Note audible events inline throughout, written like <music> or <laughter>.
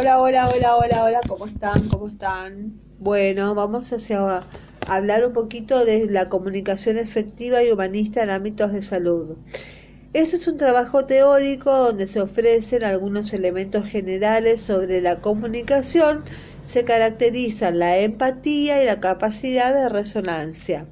Hola, hola, hola, hola, hola, ¿cómo están? ¿Cómo están? Bueno, vamos hacia hablar un poquito de la comunicación efectiva y humanista en ámbitos de salud. Este es un trabajo teórico donde se ofrecen algunos elementos generales sobre la comunicación, se caracterizan la empatía y la capacidad de resonancia.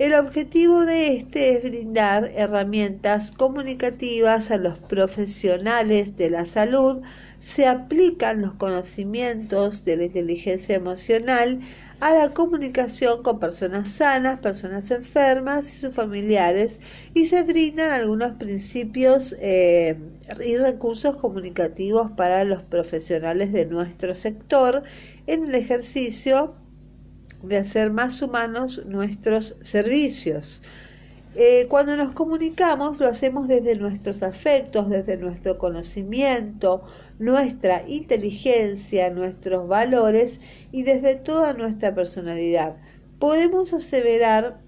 El objetivo de este es brindar herramientas comunicativas a los profesionales de la salud se aplican los conocimientos de la inteligencia emocional a la comunicación con personas sanas, personas enfermas y sus familiares y se brindan algunos principios eh, y recursos comunicativos para los profesionales de nuestro sector en el ejercicio de hacer más humanos nuestros servicios. Eh, cuando nos comunicamos lo hacemos desde nuestros afectos, desde nuestro conocimiento, nuestra inteligencia, nuestros valores y desde toda nuestra personalidad. Podemos aseverar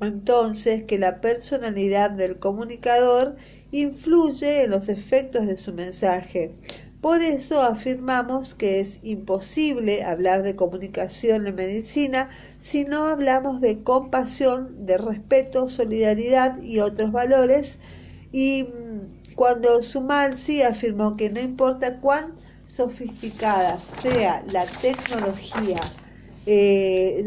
entonces que la personalidad del comunicador influye en los efectos de su mensaje. Por eso afirmamos que es imposible hablar de comunicación en medicina si no hablamos de compasión, de respeto, solidaridad y otros valores. Y cuando Sumalsi afirmó que no importa cuán sofisticada sea la tecnología eh,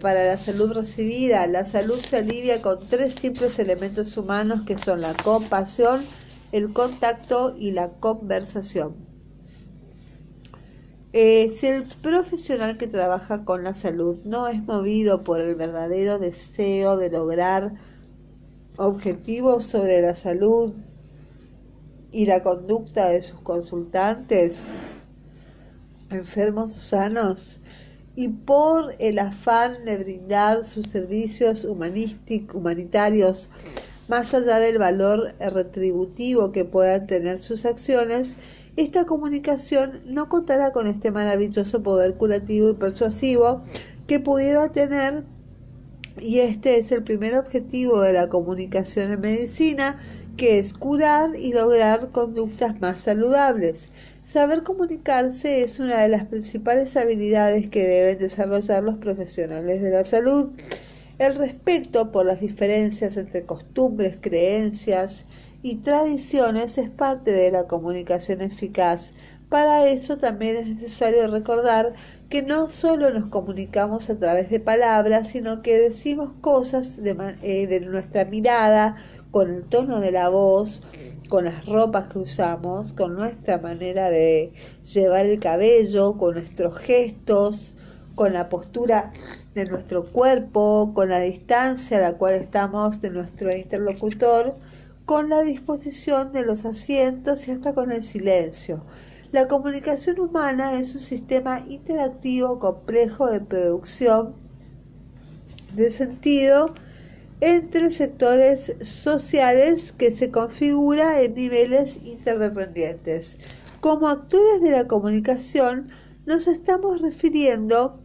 para la salud recibida, la salud se alivia con tres simples elementos humanos que son la compasión, el contacto y la conversación. Eh, si el profesional que trabaja con la salud no es movido por el verdadero deseo de lograr objetivos sobre la salud y la conducta de sus consultantes, enfermos o sanos, y por el afán de brindar sus servicios humanitarios más allá del valor retributivo que puedan tener sus acciones, esta comunicación no contará con este maravilloso poder curativo y persuasivo que pudiera tener y este es el primer objetivo de la comunicación en medicina, que es curar y lograr conductas más saludables. Saber comunicarse es una de las principales habilidades que deben desarrollar los profesionales de la salud. El respeto por las diferencias entre costumbres, creencias y tradiciones es parte de la comunicación eficaz. Para eso también es necesario recordar que no solo nos comunicamos a través de palabras, sino que decimos cosas de, eh, de nuestra mirada, con el tono de la voz, con las ropas que usamos, con nuestra manera de llevar el cabello, con nuestros gestos, con la postura de nuestro cuerpo, con la distancia a la cual estamos de nuestro interlocutor, con la disposición de los asientos y hasta con el silencio. La comunicación humana es un sistema interactivo complejo de producción de sentido entre sectores sociales que se configura en niveles interdependientes. Como actores de la comunicación nos estamos refiriendo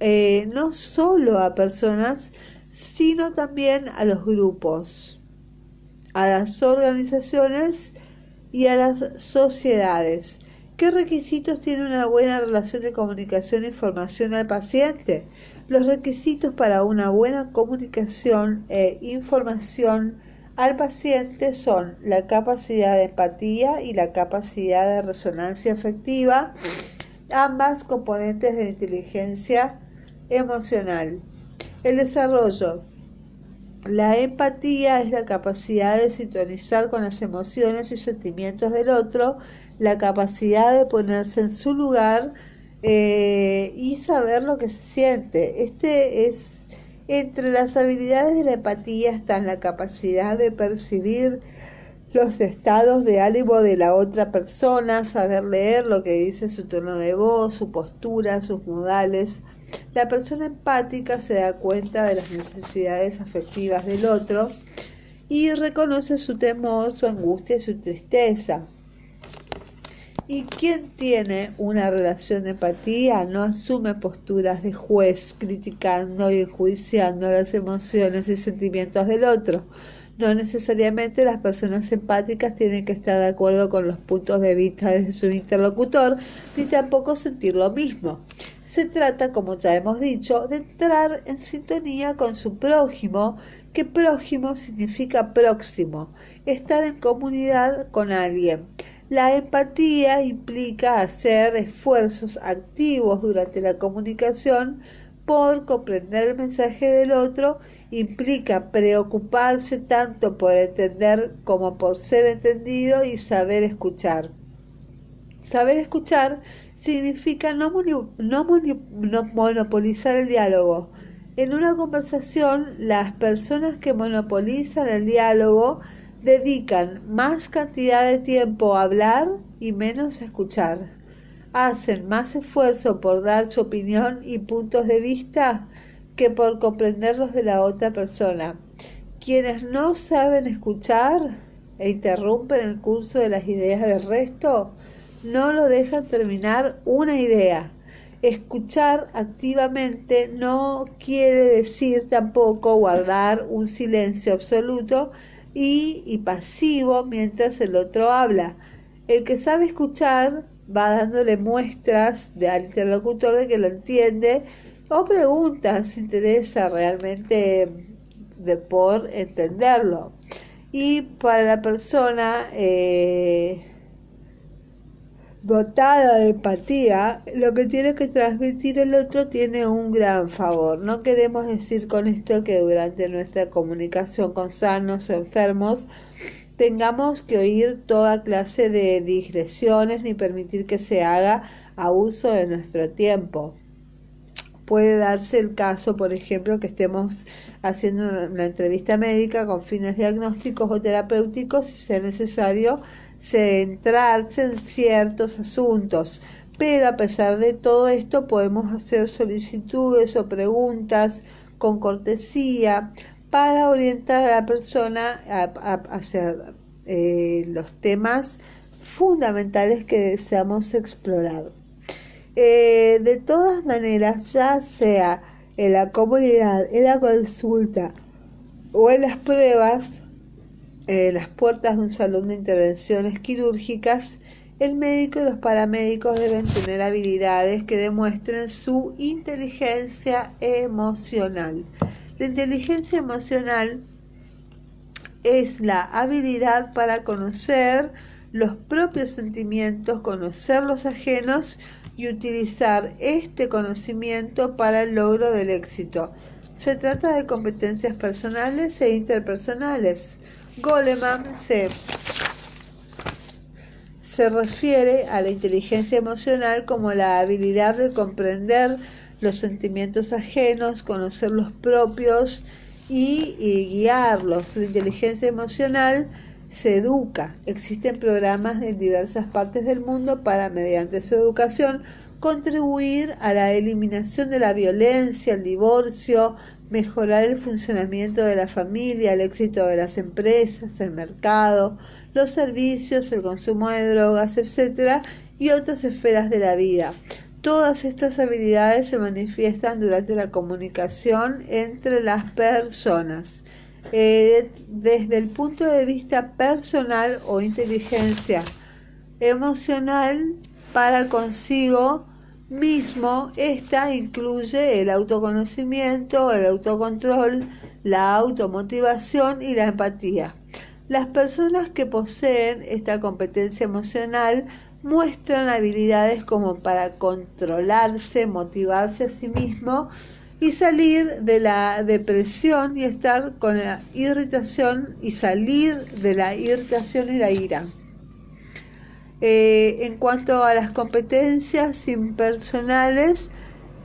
eh, no solo a personas, sino también a los grupos, a las organizaciones y a las sociedades. ¿Qué requisitos tiene una buena relación de comunicación e información al paciente? Los requisitos para una buena comunicación e información al paciente son la capacidad de empatía y la capacidad de resonancia efectiva, ambas componentes de la inteligencia emocional. El desarrollo. La empatía es la capacidad de sintonizar con las emociones y sentimientos del otro, la capacidad de ponerse en su lugar eh, y saber lo que se siente. Este es entre las habilidades de la empatía están la capacidad de percibir los estados de ánimo de la otra persona, saber leer lo que dice su tono de voz, su postura, sus modales, la persona empática se da cuenta de las necesidades afectivas del otro y reconoce su temor, su angustia y su tristeza. Y quien tiene una relación de empatía no asume posturas de juez criticando y enjuiciando las emociones y sentimientos del otro. No necesariamente las personas empáticas tienen que estar de acuerdo con los puntos de vista de su interlocutor, ni tampoco sentir lo mismo. Se trata, como ya hemos dicho, de entrar en sintonía con su prójimo, que prójimo significa próximo, estar en comunidad con alguien. La empatía implica hacer esfuerzos activos durante la comunicación por comprender el mensaje del otro implica preocuparse tanto por entender como por ser entendido y saber escuchar. Saber escuchar significa no, monopolizar el diálogo. En una conversación, las personas que monopolizan el diálogo dedican más cantidad de tiempo a hablar y menos a escuchar. Hacen más esfuerzo por dar su opinión y puntos de vista que por comprenderlos de la otra persona. Quienes no saben escuchar e interrumpen el curso de las ideas del resto, no lo dejan terminar una idea. Escuchar activamente no quiere decir tampoco guardar un silencio absoluto y, pasivo mientras el otro habla. El que sabe escuchar va dándole muestras al interlocutor de que lo entiende o preguntas si interesa realmente de por entenderlo. Y para la persona eh, dotada de empatía, lo que tiene que transmitir el otro tiene un gran favor. No queremos decir con esto que durante nuestra comunicación con sanos o enfermos tengamos que oír toda clase de digresiones ni permitir que se haga abuso de nuestro tiempo puede darse el caso, por ejemplo, que estemos haciendo una, entrevista médica con fines diagnósticos o terapéuticos si sea necesario centrarse en ciertos asuntos. Pero a pesar de todo esto podemos hacer solicitudes o preguntas con cortesía para orientar a la persona a, eh, los temas fundamentales que deseamos explorar. Eh, de todas maneras, ya sea en la comunidad, en la consulta o en las pruebas, en las puertas de un salón de intervenciones quirúrgicas, el médico y los paramédicos deben tener habilidades que demuestren su inteligencia emocional. La inteligencia emocional es la habilidad para conocer los propios sentimientos, conocer los ajenos y utilizar este conocimiento para el logro del éxito. Se trata de competencias personales e interpersonales. Goleman se, se refiere a la inteligencia emocional como la habilidad de comprender los sentimientos ajenos, conocer los propios y, y guiarlos. La inteligencia emocional se educa. Existen programas en diversas partes del mundo para, mediante su educación, contribuir a la eliminación de la violencia, el divorcio, mejorar el funcionamiento de la familia, el éxito de las empresas, el mercado, los servicios, el consumo de drogas, etc., y otras esferas de la vida. Todas estas habilidades se manifiestan durante la comunicación entre las personas. Eh, desde el punto de vista personal o inteligencia emocional para consigo mismo, esta incluye el autoconocimiento, el autocontrol, la automotivación y la empatía. Las personas que poseen esta competencia emocional muestran habilidades como para controlarse, motivarse a sí mismo y salir de la depresión y estar con la irritación y salir de la irritación y la ira. Eh, en cuanto a las competencias impersonales,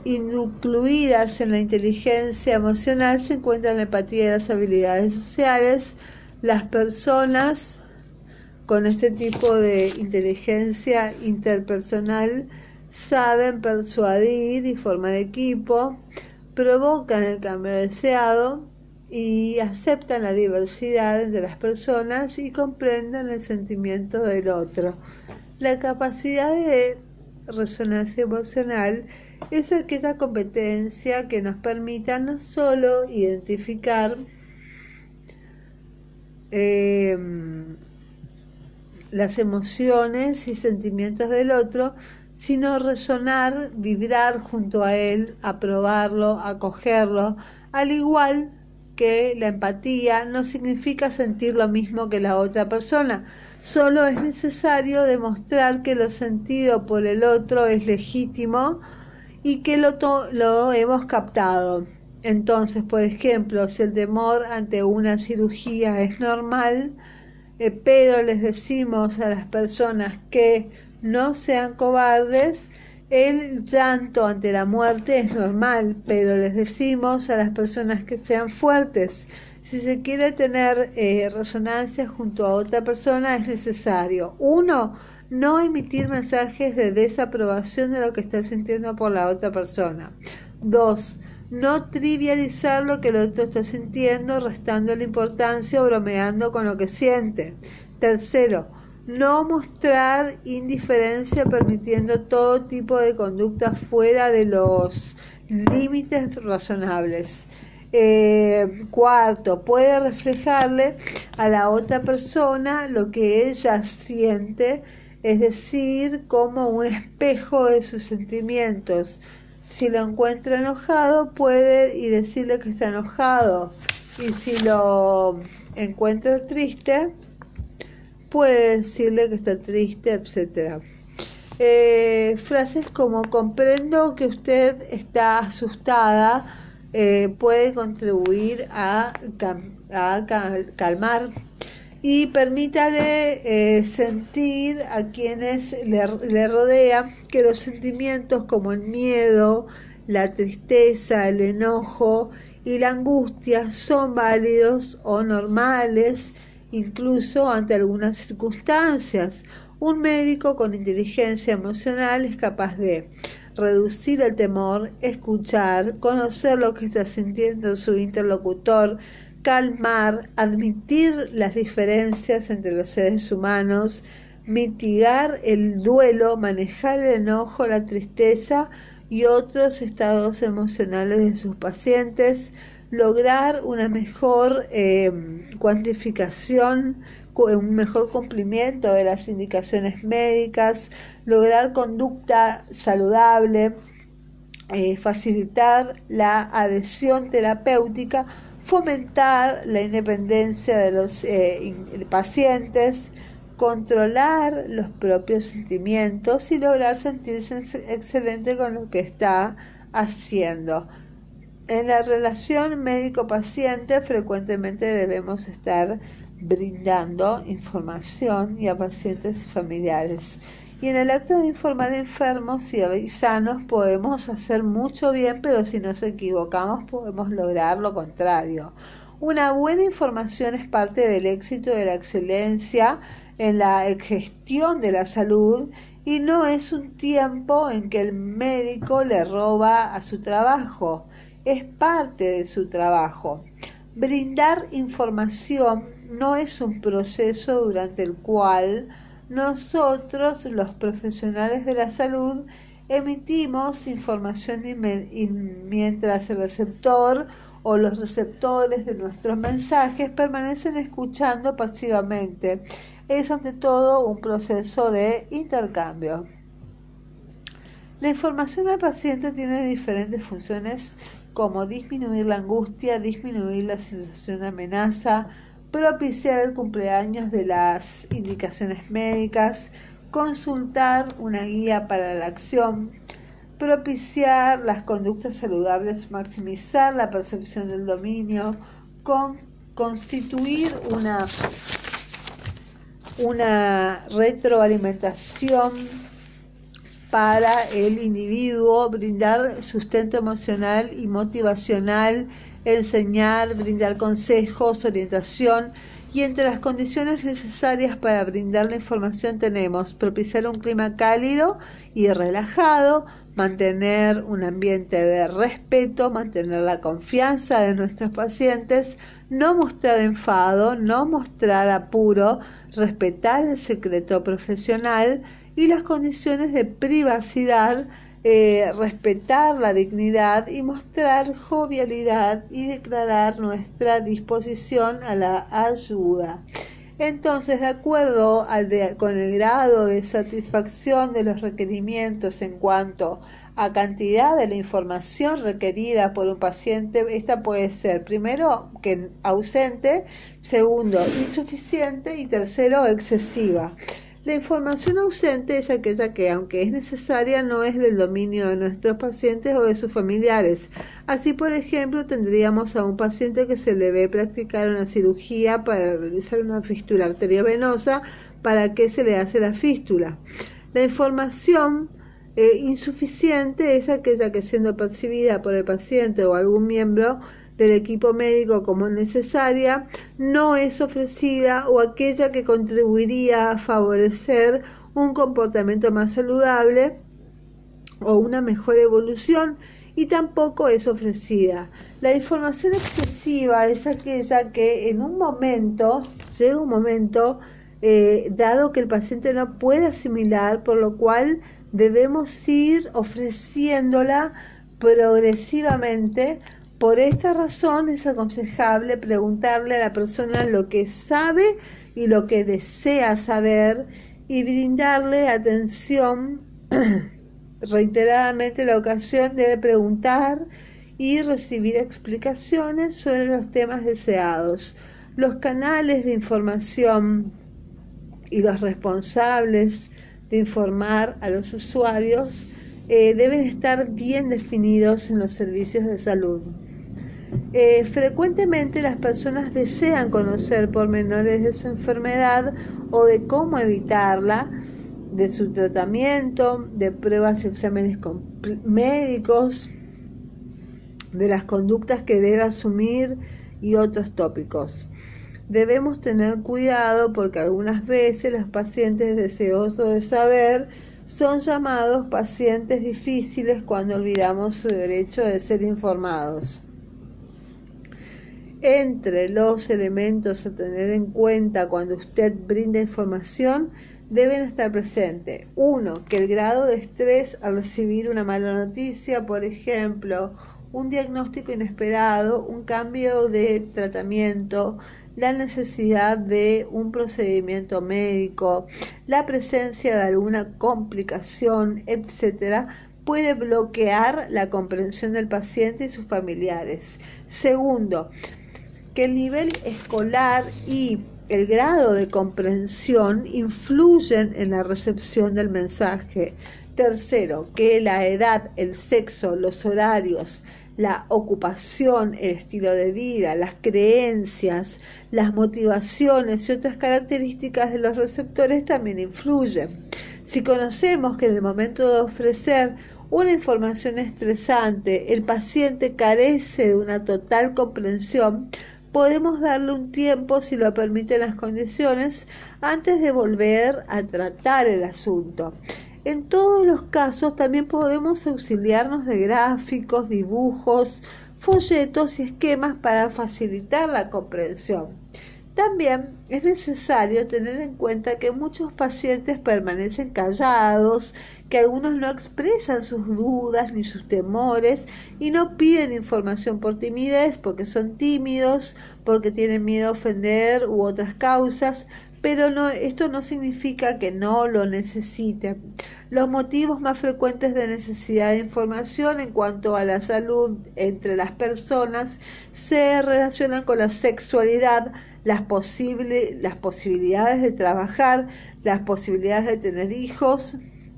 incluidas en la inteligencia emocional, se encuentran la empatía y las habilidades sociales. Las personas con este tipo de inteligencia interpersonal saben persuadir y formar equipo, provocan el cambio deseado y aceptan la diversidad de las personas y comprenden el sentimiento del otro. La capacidad de resonancia emocional es aquella competencia que nos permita no solo identificar em, las emociones y sentimientos del otro, sino resonar, vibrar junto a él, aprobarlo, acogerlo, al igual que la empatía no significa sentir lo mismo que la otra persona, solo es necesario demostrar que lo sentido por el otro es legítimo y que lo, lo hemos captado. Entonces, por ejemplo, si el temor ante una cirugía es normal, eh, pero les decimos a las personas que no sean cobardes, el llanto ante la muerte es normal, pero les decimos a las personas que sean fuertes. Si se quiere tener eh, resonancia junto a otra persona es necesario. Uno, no emitir mensajes de desaprobación de lo que está sintiendo por la otra persona. Dos, no trivializar lo que el otro está sintiendo, restando la importancia o bromeando con lo que siente. Tercero, no mostrar indiferencia permitiendo todo tipo de conducta fuera de los límites razonables. Eh, cuarto, puede reflejarle a la otra persona lo que ella siente, es decir, como un espejo de sus sentimientos. Si lo encuentra enojado, puede y decirle que está enojado. Y si lo encuentra triste, puede decirle que está triste, etc. Eh, frases como comprendo que usted está asustada eh, puede contribuir a, calmar y permítale eh, sentir a quienes le, le rodean que los sentimientos como el miedo, la tristeza, el enojo y la angustia son válidos o normales incluso ante algunas circunstancias. Un médico con inteligencia emocional es capaz de reducir el temor, escuchar, conocer lo que está sintiendo su interlocutor, calmar, admitir las diferencias entre los seres humanos, mitigar el duelo, manejar el enojo, la tristeza y otros estados emocionales de sus pacientes, lograr una mejor eh, cuantificación, un mejor cumplimiento de las indicaciones médicas, lograr conducta saludable, eh, facilitar la adhesión terapéutica, fomentar la independencia de los eh, pacientes, controlar los propios sentimientos y lograr sentirse excelente con lo que está haciendo. En la relación médico-paciente frecuentemente debemos estar brindando información y a pacientes y familiares. Y en el acto de informar enfermos y sanos podemos hacer mucho bien, pero si nos equivocamos podemos lograr lo contrario. Una buena información es parte del éxito de la excelencia en la gestión de la salud y no es un tiempo en que el médico le roba a su trabajo es parte de su trabajo. Brindar información no es un proceso durante el cual nosotros, los profesionales de la salud, emitimos información mientras el receptor o los receptores de nuestros mensajes permanecen escuchando pasivamente. Es ante todo un proceso de intercambio. La información al paciente tiene diferentes funciones como disminuir la angustia, disminuir la sensación de amenaza, propiciar el cumpleaños de las indicaciones médicas, consultar una guía para la acción, propiciar las conductas saludables, maximizar la percepción del dominio, con, constituir una, una retroalimentación para el individuo, brindar sustento emocional y motivacional, enseñar, brindar consejos, orientación y entre las condiciones necesarias para brindar la información tenemos propiciar un clima cálido y relajado, mantener un ambiente de respeto, mantener la confianza de nuestros pacientes, no mostrar enfado, no mostrar apuro, respetar el secreto profesional, y las condiciones de privacidad eh, respetar la dignidad y mostrar jovialidad y declarar nuestra disposición a la ayuda. Entonces, de acuerdo con el grado de satisfacción de los requerimientos en cuanto a cantidad de la información requerida por un paciente, esta puede ser primero que ausente, segundo insuficiente y tercero excesiva. La información ausente es aquella que, aunque es necesaria, no es del dominio de nuestros pacientes o de sus familiares. Así, por ejemplo, tendríamos a un paciente que se le ve practicar una cirugía para realizar una fístula arteriovenosa. ¿Para qué se le hace la fístula? La información eh, insuficiente es aquella que, siendo percibida por el paciente o algún miembro, del equipo médico como necesaria no es ofrecida o aquella que contribuiría a favorecer un comportamiento más saludable o una mejor evolución y tampoco es ofrecida. La información excesiva es aquella que en un momento, llega un momento, eh, dado que el paciente no puede asimilar, por lo cual debemos ir ofreciéndola progresivamente por esta razón es aconsejable preguntarle a la persona lo que sabe y lo que desea saber y brindarle atención <clears throat> reiteradamente la ocasión de preguntar y recibir explicaciones sobre los temas deseados. Los canales de información y los responsables de informar a los usuarios eh, deben estar bien definidos en los servicios de salud. Eh, frecuentemente las personas desean conocer pormenores de su enfermedad o de cómo evitarla, de su tratamiento, de pruebas y exámenes médicos, de las conductas que debe asumir y otros tópicos. Debemos tener cuidado porque algunas veces los pacientes deseosos de saber son llamados pacientes difíciles cuando olvidamos su derecho de ser informados. Entre los elementos a tener en cuenta cuando usted brinda información deben estar presentes. Uno, que el grado de estrés al recibir una mala noticia, por ejemplo, un diagnóstico inesperado, un cambio de tratamiento, la necesidad de un procedimiento médico, la presencia de alguna complicación, etcétera, puede bloquear la comprensión del paciente y sus familiares. Segundo, que el nivel escolar y el grado de comprensión influyen en la recepción del mensaje. Tercero, que la edad, el sexo, los horarios, la ocupación, el estilo de vida, las creencias, las motivaciones y otras características de los receptores también influyen. Si conocemos que en el momento de ofrecer una información estresante el paciente carece de una total comprensión, podemos darle un tiempo, si lo permiten las condiciones, antes de volver a tratar el asunto. En todos los casos también podemos auxiliarnos de gráficos, dibujos, folletos y esquemas para facilitar la comprensión. También es necesario tener en cuenta que muchos pacientes permanecen callados, que algunos no expresan sus dudas ni sus temores y no piden información por timidez porque son tímidos, porque tienen miedo a ofender u otras causas, pero esto no significa que no lo necesiten. Los motivos más frecuentes de necesidad de información en cuanto a la salud entre las personas se relacionan con la sexualidad, las, las posibilidades de trabajar, las posibilidades de tener hijos,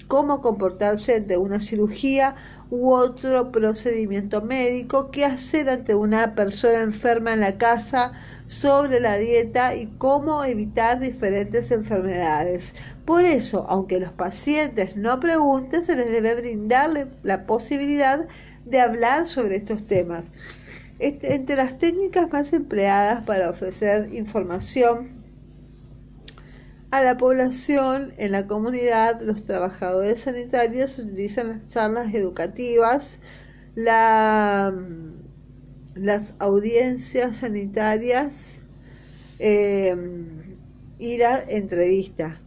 cómo comportarse ante una cirugía u otro procedimiento médico, qué hacer ante una persona enferma en la casa, sobre la dieta y cómo evitar diferentes enfermedades. Por eso, aunque los pacientes no pregunten, se les debe brindarle la posibilidad de hablar sobre estos temas. Este, entre las técnicas más empleadas para ofrecer información a la población en la comunidad, los trabajadores sanitarios utilizan las charlas educativas, la las audiencias sanitarias, eh, ir a entrevista.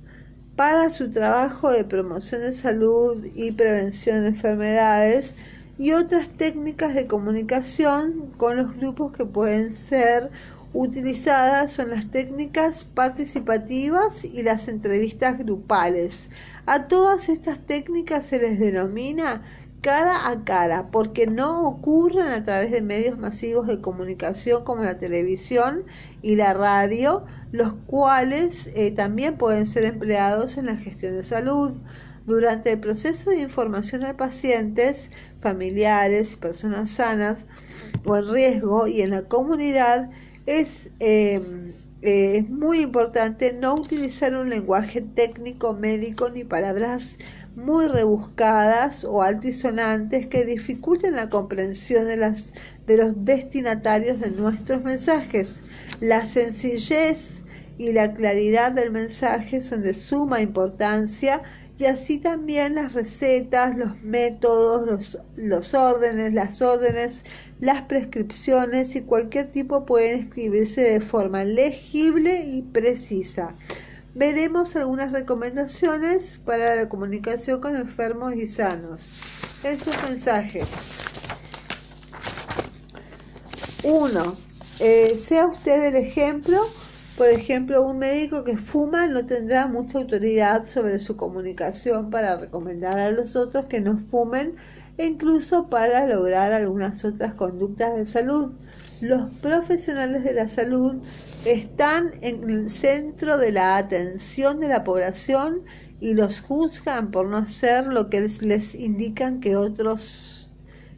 para su trabajo de promoción de salud y prevención de enfermedades y otras técnicas de comunicación con los grupos que pueden ser utilizadas son las técnicas participativas y las entrevistas grupales. A todas estas técnicas se les denomina cara a cara porque no ocurren a través de medios masivos de comunicación como la televisión y la radio, los cuales eh, también pueden ser empleados en la gestión de salud. Durante el proceso de información a pacientes, familiares, personas sanas o en riesgo y en la comunidad, es, em, eh, es muy importante no utilizar un lenguaje técnico médico ni palabras muy rebuscadas o altisonantes que dificulten la comprensión de, las, de los destinatarios de nuestros mensajes. La sencillez y la claridad del mensaje son de suma importancia y así también las recetas, los métodos, los, los órdenes, las órdenes, las prescripciones y cualquier tipo pueden escribirse de forma legible y precisa. Veremos algunas recomendaciones para la comunicación con enfermos y sanos. En sus mensajes. 1. Eh, sea usted el ejemplo por ejemplo, un médico que fuma no tendrá mucha autoridad sobre su comunicación para recomendar a los otros que no fumen e incluso para lograr algunas otras conductas de salud. Los profesionales de la salud están en el centro de la atención de la población y los juzgan por no hacer lo que les, indican que otros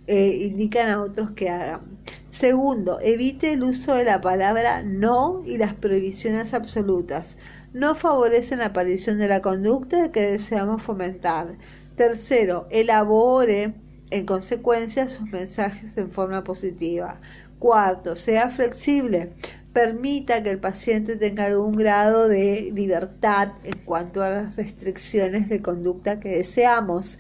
eh, indican a otros que hagan. Segundo, evite el uso de la palabra no y las prohibiciones absolutas. No favorecen la aparición de la conducta que deseamos fomentar. Tercero, elabore en consecuencia sus mensajes en forma positiva. Cuarto, sea flexible. Permita que el paciente tenga algún grado de libertad en cuanto a las restricciones de conducta que deseamos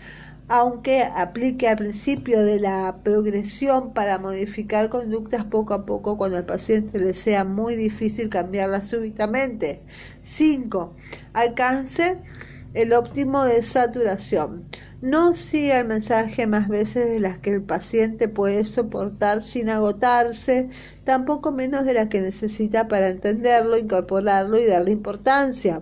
aunque aplique al principio de la progresión para modificar conductas poco a poco cuando al paciente le sea muy difícil cambiarlas súbitamente. 5. Alcance el óptimo de saturación. No siga el mensaje más veces de las que el paciente puede soportar sin agotarse, tampoco menos de las que necesita para entenderlo, incorporarlo y darle importancia.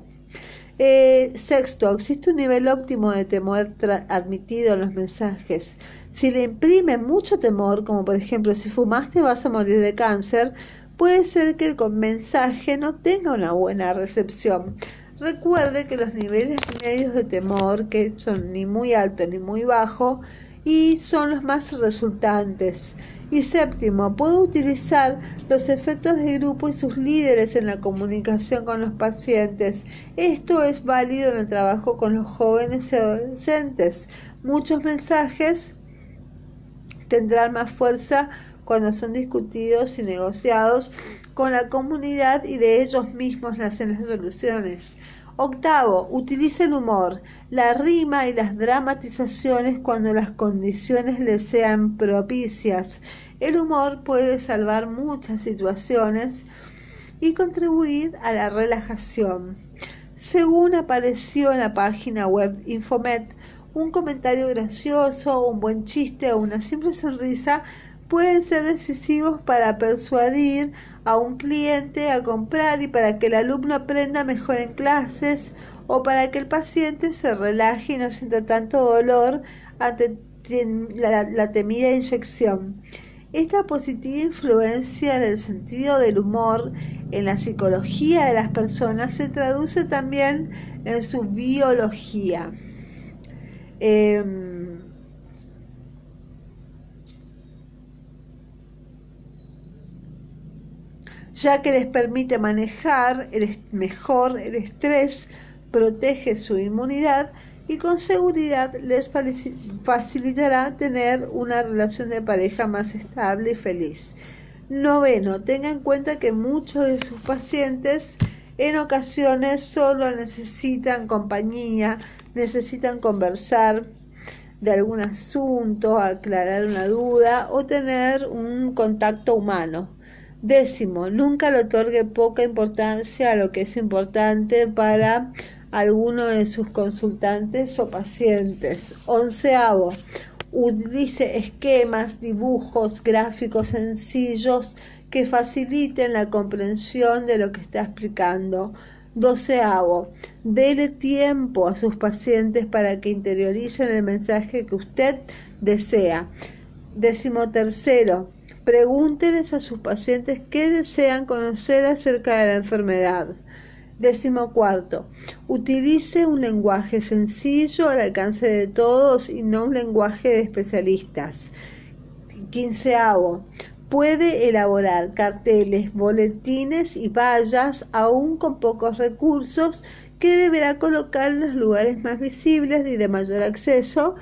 Eh, sexto, existe un nivel óptimo de temor admitido en los mensajes. Si le imprime mucho temor, como por ejemplo si fumaste vas a morir de cáncer, puede ser que el mensaje no tenga una buena recepción. Recuerde que los niveles medios de temor, que son ni muy alto ni muy bajo, y son los más resultantes. Y séptimo, puede utilizar los efectos de grupo y sus líderes en la comunicación con los pacientes. Esto es válido en el trabajo con los jóvenes y adolescentes. Muchos mensajes tendrán más fuerza cuando son discutidos y negociados con la comunidad y de ellos mismos nacen las soluciones. Octavo, utilice el humor, la rima y las dramatizaciones cuando las condiciones le sean propicias. El humor puede salvar muchas situaciones y contribuir a la relajación. Según apareció en la página web Infomet, un comentario gracioso, un buen chiste o una simple sonrisa pueden ser decisivos para persuadir a un cliente a comprar y para que el alumno aprenda mejor en clases o para que el paciente se relaje y no sienta tanto dolor ante la, temida inyección. Esta positiva influencia del sentido del humor en la psicología de las personas se traduce también en su biología. Em, ya que les permite manejar mejor el estrés, protege su inmunidad y con seguridad les facilitará tener una relación de pareja más estable y feliz. Noveno, tenga en cuenta que muchos de sus pacientes en ocasiones solo necesitan compañía, necesitan conversar de algún asunto, aclarar una duda o tener un contacto humano. Décimo, nunca le otorgue poca importancia a lo que es importante para alguno de sus consultantes o pacientes. Onceavo, utilice esquemas, dibujos, gráficos sencillos que faciliten la comprensión de lo que está explicando. Doceavo, dele tiempo a sus pacientes para que interioricen el mensaje que usted desea. Décimo tercero, pregúnteles a sus pacientes qué desean conocer acerca de la enfermedad. Décimo cuarto, utilice un lenguaje sencillo al alcance de todos y no un lenguaje de especialistas. Quinceavo, puede elaborar carteles, boletines y vallas aún con pocos recursos que deberá colocar en los lugares más visibles y de mayor acceso,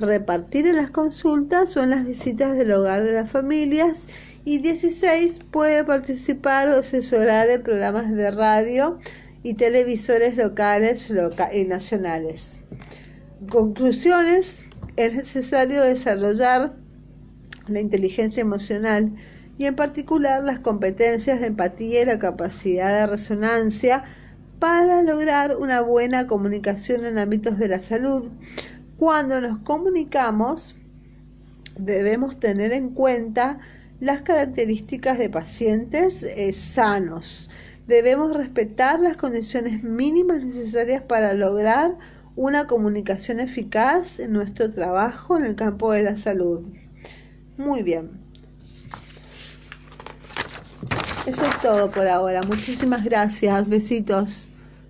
repartir en las consultas o en las visitas del hogar de las familias y 16 puede participar o asesorar en programas de radio y televisores locales y nacionales. Conclusiones, es necesario desarrollar la inteligencia emocional y en particular las competencias de empatía y la capacidad de resonancia para lograr una buena comunicación en ámbitos de la salud. Cuando nos comunicamos, debemos tener en cuenta las características de pacientes eh, sanos. Debemos respetar las condiciones mínimas necesarias para lograr una comunicación eficaz en nuestro trabajo en el campo de la salud. Muy bien. Eso es todo por ahora. Muchísimas gracias. Besitos.